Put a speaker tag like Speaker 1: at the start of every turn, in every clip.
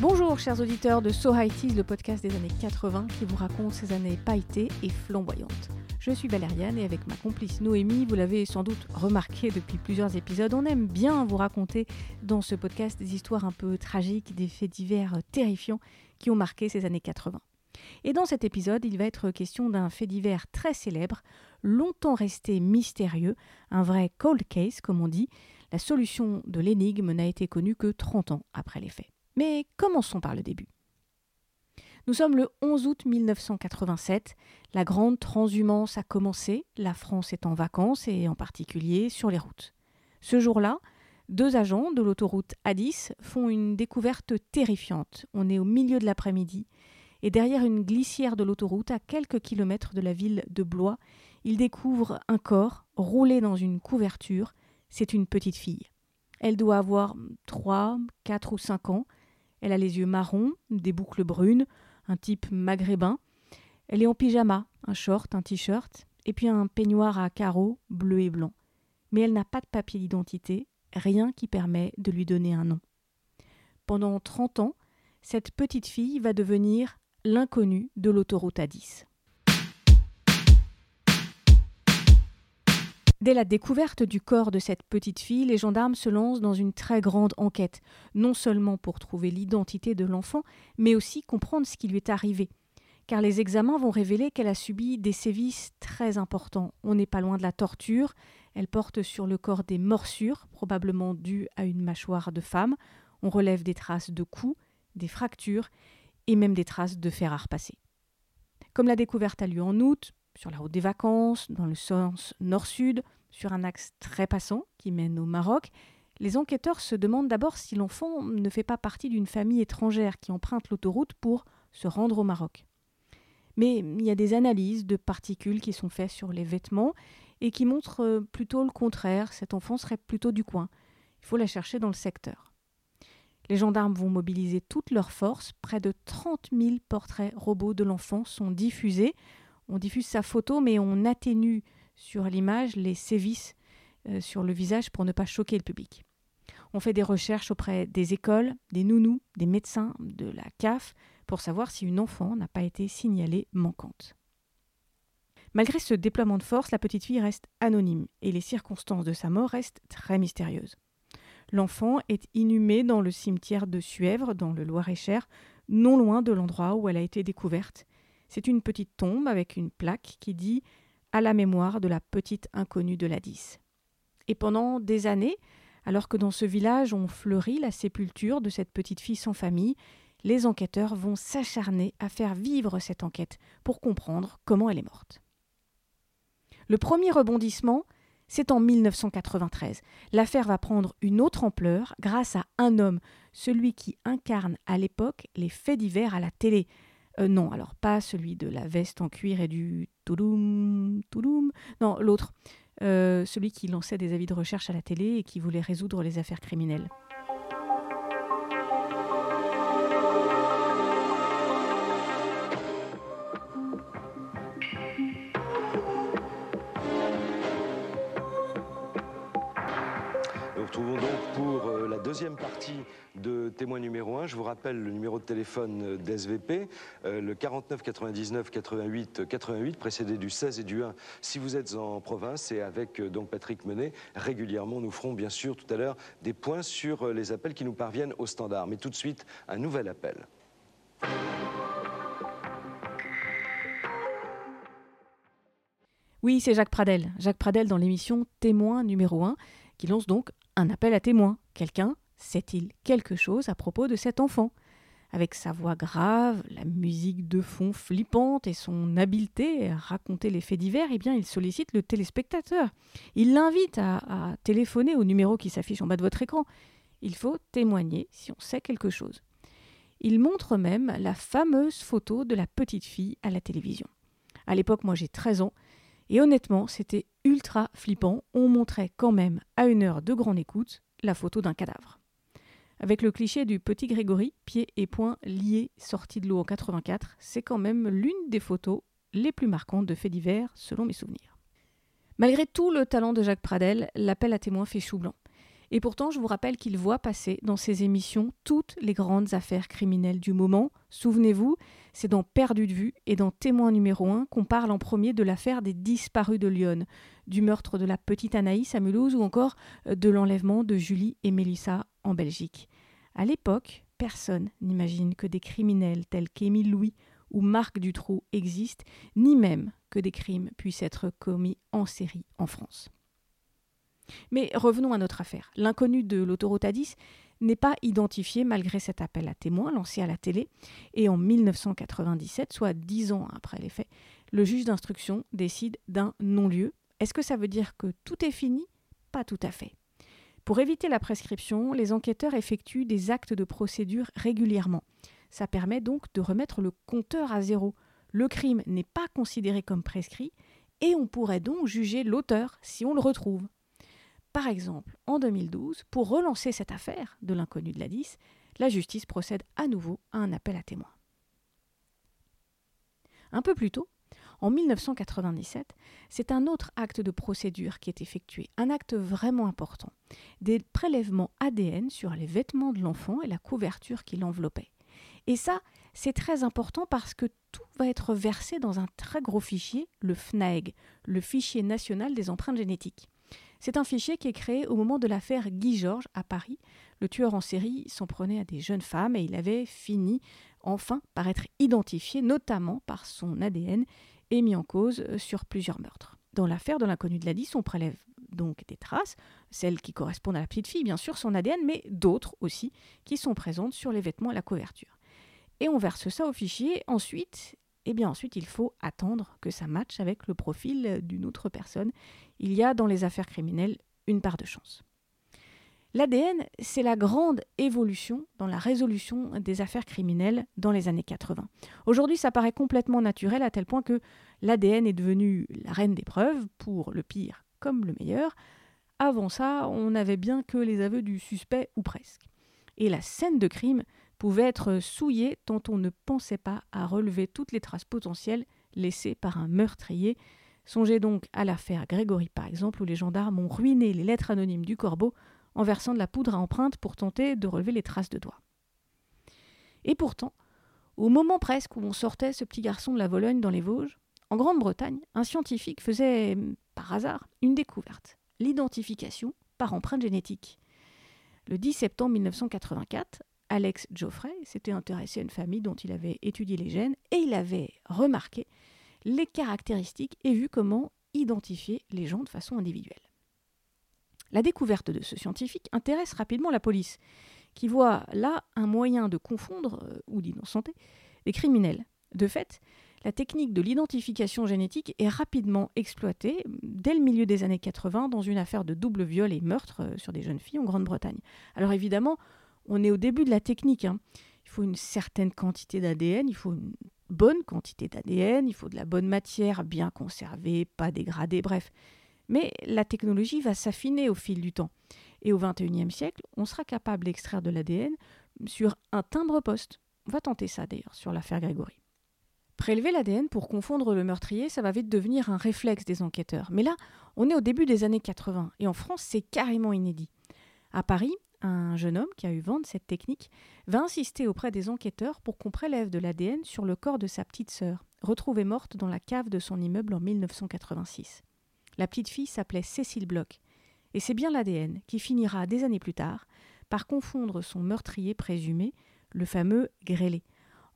Speaker 1: Bonjour chers auditeurs de So High le podcast des années 80 qui vous raconte ces années pailletées et flamboyantes. Je suis Valériane et avec ma complice Noémie, vous l'avez sans doute remarqué depuis plusieurs épisodes, on aime bien vous raconter dans ce podcast des histoires un peu tragiques, des faits divers terrifiants qui ont marqué ces années 80. Et dans cet épisode, il va être question d'un fait divers très célèbre, longtemps resté mystérieux, un vrai cold case comme on dit. La solution de l'énigme n'a été connue que 30 ans après les faits. Mais commençons par le début. Nous sommes le 11 août 1987. La grande transhumance a commencé. La France est en vacances et en particulier sur les routes. Ce jour-là, deux agents de l'autoroute A10 font une découverte terrifiante. On est au milieu de l'après-midi et derrière une glissière de l'autoroute, à quelques kilomètres de la ville de Blois, ils découvrent un corps roulé dans une couverture. C'est une petite fille. Elle doit avoir 3, 4 ou 5 ans. Elle a les yeux marrons, des boucles brunes, un type maghrébin. Elle est en pyjama, un short, un t-shirt, et puis un peignoir à carreaux bleu et blanc. Mais elle n'a pas de papier d'identité, rien qui permet de lui donner un nom. Pendant 30 ans, cette petite fille va devenir l'inconnu de l'autoroute A10. Dès la découverte du corps de cette petite fille, les gendarmes se lancent dans une très grande enquête, non seulement pour trouver l'identité de l'enfant, mais aussi comprendre ce qui lui est arrivé. Car les examens vont révéler qu'elle a subi des sévices très importants. On n'est pas loin de la torture. Elle porte sur le corps des morsures, probablement dues à une mâchoire de femme. On relève des traces de coups, des fractures et même des traces de fer à repasser. Comme la découverte a lieu en août, sur la route des vacances, dans le sens nord-sud, sur un axe très passant qui mène au Maroc, les enquêteurs se demandent d'abord si l'enfant ne fait pas partie d'une famille étrangère qui emprunte l'autoroute pour se rendre au Maroc. Mais il y a des analyses de particules qui sont faites sur les vêtements et qui montrent euh, plutôt le contraire, cet enfant serait plutôt du coin. Il faut la chercher dans le secteur. Les gendarmes vont mobiliser toutes leurs forces. Près de 30 000 portraits robots de l'enfant sont diffusés on diffuse sa photo, mais on atténue sur l'image les sévices euh, sur le visage pour ne pas choquer le public. On fait des recherches auprès des écoles, des nounous, des médecins, de la CAF, pour savoir si une enfant n'a pas été signalée manquante. Malgré ce déploiement de force, la petite fille reste anonyme et les circonstances de sa mort restent très mystérieuses. L'enfant est inhumé dans le cimetière de Suèvre, dans le Loir-et-Cher, non loin de l'endroit où elle a été découverte, c'est une petite tombe avec une plaque qui dit à la mémoire de la petite inconnue de la 10. Et pendant des années, alors que dans ce village on fleurit la sépulture de cette petite fille sans famille, les enquêteurs vont s'acharner à faire vivre cette enquête pour comprendre comment elle est morte. Le premier rebondissement, c'est en 1993. L'affaire va prendre une autre ampleur grâce à un homme, celui qui incarne à l'époque les faits divers à la télé, euh, non, alors pas celui de la veste en cuir et du touloum, touloum. Non, l'autre. Euh, celui qui lançait des avis de recherche à la télé et qui voulait résoudre les affaires criminelles.
Speaker 2: Deuxième partie de témoin numéro 1. Je vous rappelle le numéro de téléphone d'SVP, euh, le 49 99 88 88, précédé du 16 et du 1 si vous êtes en province. Et avec euh, donc Patrick Menet, régulièrement, nous ferons bien sûr tout à l'heure des points sur euh, les appels qui nous parviennent au standard. Mais tout de suite, un nouvel appel.
Speaker 1: Oui, c'est Jacques Pradel. Jacques Pradel dans l'émission Témoin numéro 1, qui lance donc un appel à témoins. Quelqu'un sait-il quelque chose à propos de cet enfant? Avec sa voix grave, la musique de fond flippante et son habileté à raconter les faits divers, eh bien, il sollicite le téléspectateur. Il l'invite à, téléphoner au numéro qui s'affiche en bas de votre écran. Il faut témoigner si on sait quelque chose. Il montre même la fameuse photo de la petite fille à la télévision. À l'époque, moi j'ai 13 ans, et honnêtement, c'était ultra flippant. On montrait quand même, à une heure de grande écoute, la photo d'un cadavre. Avec le cliché du petit Grégory, pieds et poings liés, sorti de l'eau en 84, c'est quand même l'une des photos les plus marquantes de faits divers, selon mes souvenirs. Malgré tout le talent de Jacques Pradel, l'appel à témoins fait chou blanc. Et pourtant, je vous rappelle qu'il voit passer dans ses émissions toutes les grandes affaires criminelles du moment. Souvenez-vous, c'est dans Perdu de vue et dans Témoin numéro 1 qu'on parle en premier de l'affaire des disparus de Lyon, du meurtre de la petite Anaïs à Mulhouse ou encore de l'enlèvement de Julie et Mélissa en Belgique. À l'époque, personne n'imagine que des criminels tels qu'Émile Louis ou Marc Dutroux existent, ni même que des crimes puissent être commis en série en France. Mais revenons à notre affaire. L'inconnu de l'autoroute A10 n'est pas identifié malgré cet appel à témoins lancé à la télé. Et en 1997, soit dix ans après les faits, le juge d'instruction décide d'un non-lieu. Est-ce que ça veut dire que tout est fini? Pas tout à fait. Pour éviter la prescription, les enquêteurs effectuent des actes de procédure régulièrement. Ça permet donc de remettre le compteur à zéro. Le crime n'est pas considéré comme prescrit et on pourrait donc juger l'auteur si on le retrouve. Par exemple, en 2012, pour relancer cette affaire de l'inconnu de la 10, la justice procède à nouveau à un appel à témoins. Un peu plus tôt, en 1997, c'est un autre acte de procédure qui est effectué, un acte vraiment important, des prélèvements ADN sur les vêtements de l'enfant et la couverture qui l'enveloppait. Et ça, c'est très important parce que tout va être versé dans un très gros fichier, le FNAEG, le fichier national des empreintes génétiques. C'est un fichier qui est créé au moment de l'affaire Guy Georges à Paris. Le tueur en série s'en prenait à des jeunes femmes et il avait fini enfin par être identifié, notamment par son ADN, et mis en cause euh, sur plusieurs meurtres. Dans l'affaire de l'inconnu de la 10, on prélève donc des traces, celles qui correspondent à la petite fille, bien sûr, son ADN, mais d'autres aussi qui sont présentes sur les vêtements et la couverture. Et on verse ça au fichier. Ensuite, eh bien ensuite, il faut attendre que ça matche avec le profil d'une autre personne. Il y a dans les affaires criminelles une part de chance. L'ADN, c'est la grande évolution dans la résolution des affaires criminelles dans les années 80. Aujourd'hui, ça paraît complètement naturel à tel point que l'ADN est devenu la reine des preuves, pour le pire comme le meilleur. Avant ça, on n'avait bien que les aveux du suspect ou presque. Et la scène de crime pouvait être souillé tant on ne pensait pas à relever toutes les traces potentielles laissées par un meurtrier. Songez donc à l'affaire Grégory par exemple, où les gendarmes ont ruiné les lettres anonymes du corbeau en versant de la poudre à empreinte pour tenter de relever les traces de doigts. Et pourtant, au moment presque où on sortait ce petit garçon de la Vologne dans les Vosges, en Grande-Bretagne, un scientifique faisait, par hasard, une découverte, l'identification par empreinte génétique. Le 10 septembre 1984, Alex Geoffrey s'était intéressé à une famille dont il avait étudié les gènes et il avait remarqué les caractéristiques et vu comment identifier les gens de façon individuelle. La découverte de ce scientifique intéresse rapidement la police, qui voit là un moyen de confondre euh, ou d'innocenter les criminels. De fait, la technique de l'identification génétique est rapidement exploitée dès le milieu des années 80 dans une affaire de double viol et meurtre euh, sur des jeunes filles en Grande-Bretagne. Alors évidemment, on est au début de la technique. Hein. Il faut une certaine quantité d'ADN, il faut une bonne quantité d'ADN, il faut de la bonne matière bien conservée, pas dégradée, bref. Mais la technologie va s'affiner au fil du temps. Et au XXIe siècle, on sera capable d'extraire de l'ADN sur un timbre-poste. On va tenter ça d'ailleurs sur l'affaire Grégory. Prélever l'ADN pour confondre le meurtrier, ça va vite devenir un réflexe des enquêteurs. Mais là, on est au début des années 80 et en France, c'est carrément inédit. À Paris, un jeune homme qui a eu vent de cette technique va insister auprès des enquêteurs pour qu'on prélève de l'ADN sur le corps de sa petite sœur, retrouvée morte dans la cave de son immeuble en 1986. La petite fille s'appelait Cécile Bloch, et c'est bien l'ADN qui finira des années plus tard par confondre son meurtrier présumé, le fameux grêlé.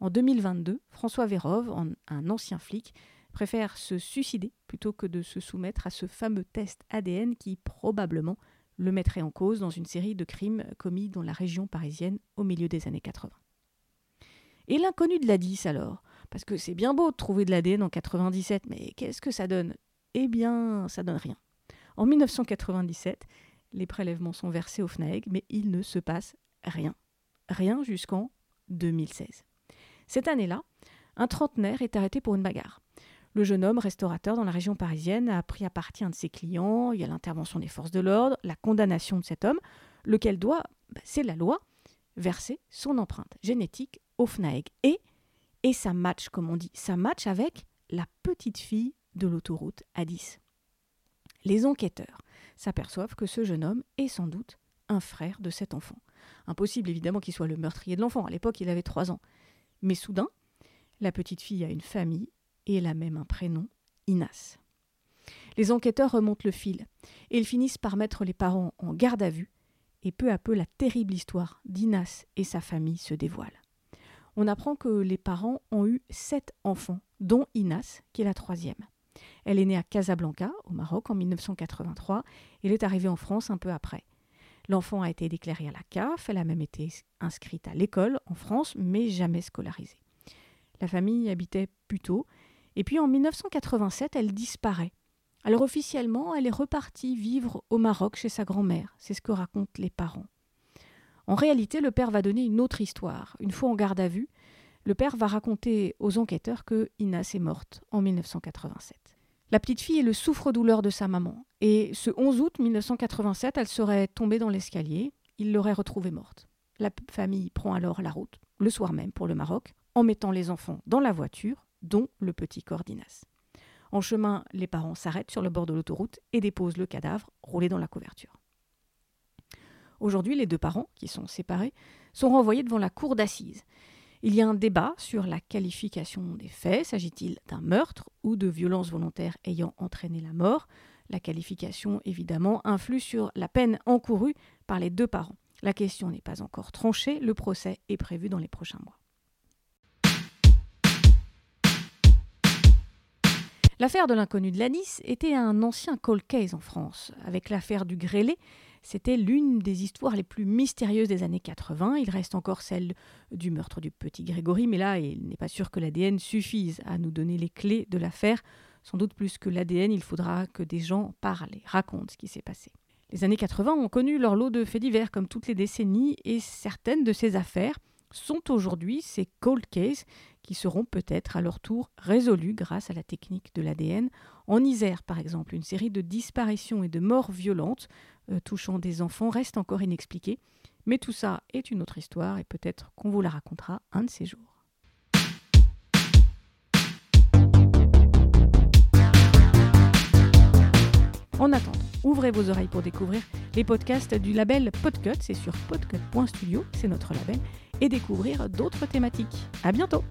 Speaker 1: En 2022, François Vérove, un ancien flic, préfère se suicider plutôt que de se soumettre à ce fameux test ADN qui probablement le mettrait en cause dans une série de crimes commis dans la région parisienne au milieu des années 80. Et l'inconnu de la 10 alors? Parce que c'est bien beau de trouver de l'ADN en 97, mais qu'est-ce que ça donne? Eh bien, ça donne rien. En 1997, les prélèvements sont versés au FNAEG, mais il ne se passe rien. Rien jusqu'en 2016. Cette année-là, un trentenaire est arrêté pour une bagarre. Le jeune homme, restaurateur dans la région parisienne, a pris à partie un de ses clients. Il y a l'intervention des forces de l'ordre, la condamnation de cet homme, lequel doit, bah, c'est la loi, verser son empreinte génétique au FNAEG. Et, et ça match, comme on dit, ça match avec la petite fille de l'autoroute A10. Les enquêteurs s'aperçoivent que ce jeune homme est sans doute un frère de cet enfant. Impossible évidemment qu'il soit le meurtrier de l'enfant, à l'époque il avait trois ans. Mais soudain, la petite fille a une famille et elle a même un prénom, Inas. Les enquêteurs remontent le fil et ils finissent par mettre les parents en garde à vue et peu à peu la terrible histoire d'Inas et sa famille se dévoile. On apprend que les parents ont eu sept enfants, dont Inas, qui est la troisième. Elle est née à Casablanca, au Maroc, en 1983, et elle est arrivée en France un peu après. L'enfant a été déclarée à la CAF, elle a même été inscrite à l'école en France, mais jamais scolarisée. La famille habitait Puteaux, et puis en 1987, elle disparaît. Alors officiellement, elle est repartie vivre au Maroc chez sa grand-mère, c'est ce que racontent les parents. En réalité, le père va donner une autre histoire. Une fois en garde à vue, le père va raconter aux enquêteurs que Inas est morte en 1987. La petite fille est le souffre-douleur de sa maman, et ce 11 août 1987, elle serait tombée dans l'escalier, il l'aurait retrouvée morte. La famille prend alors la route, le soir même, pour le Maroc, en mettant les enfants dans la voiture, dont le petit corps d'Inas. En chemin, les parents s'arrêtent sur le bord de l'autoroute et déposent le cadavre roulé dans la couverture. Aujourd'hui, les deux parents, qui sont séparés, sont renvoyés devant la cour d'assises. Il y a un débat sur la qualification des faits. S'agit-il d'un meurtre ou de violence volontaire ayant entraîné la mort? La qualification, évidemment, influe sur la peine encourue par les deux parents. La question n'est pas encore tranchée, le procès est prévu dans les prochains mois. L'affaire de l'inconnu de Lanis était un ancien cold case en France. Avec l'affaire du grêlé, c'était l'une des histoires les plus mystérieuses des années 80. Il reste encore celle du meurtre du petit Grégory, mais là, il n'est pas sûr que l'ADN suffise à nous donner les clés de l'affaire. Sans doute plus que l'ADN, il faudra que des gens parlent et racontent ce qui s'est passé. Les années 80 ont connu leur lot de faits divers, comme toutes les décennies, et certaines de ces affaires sont aujourd'hui ces cold cases qui seront peut-être à leur tour résolus grâce à la technique de l'ADN. En Isère, par exemple, une série de disparitions et de morts violentes euh, touchant des enfants reste encore inexpliquée. Mais tout ça est une autre histoire et peut-être qu'on vous la racontera un de ces jours. En attendant, ouvrez vos oreilles pour découvrir les podcasts du label Podcut. C'est sur podcut.studio, c'est notre label et découvrir d'autres thématiques. À bientôt!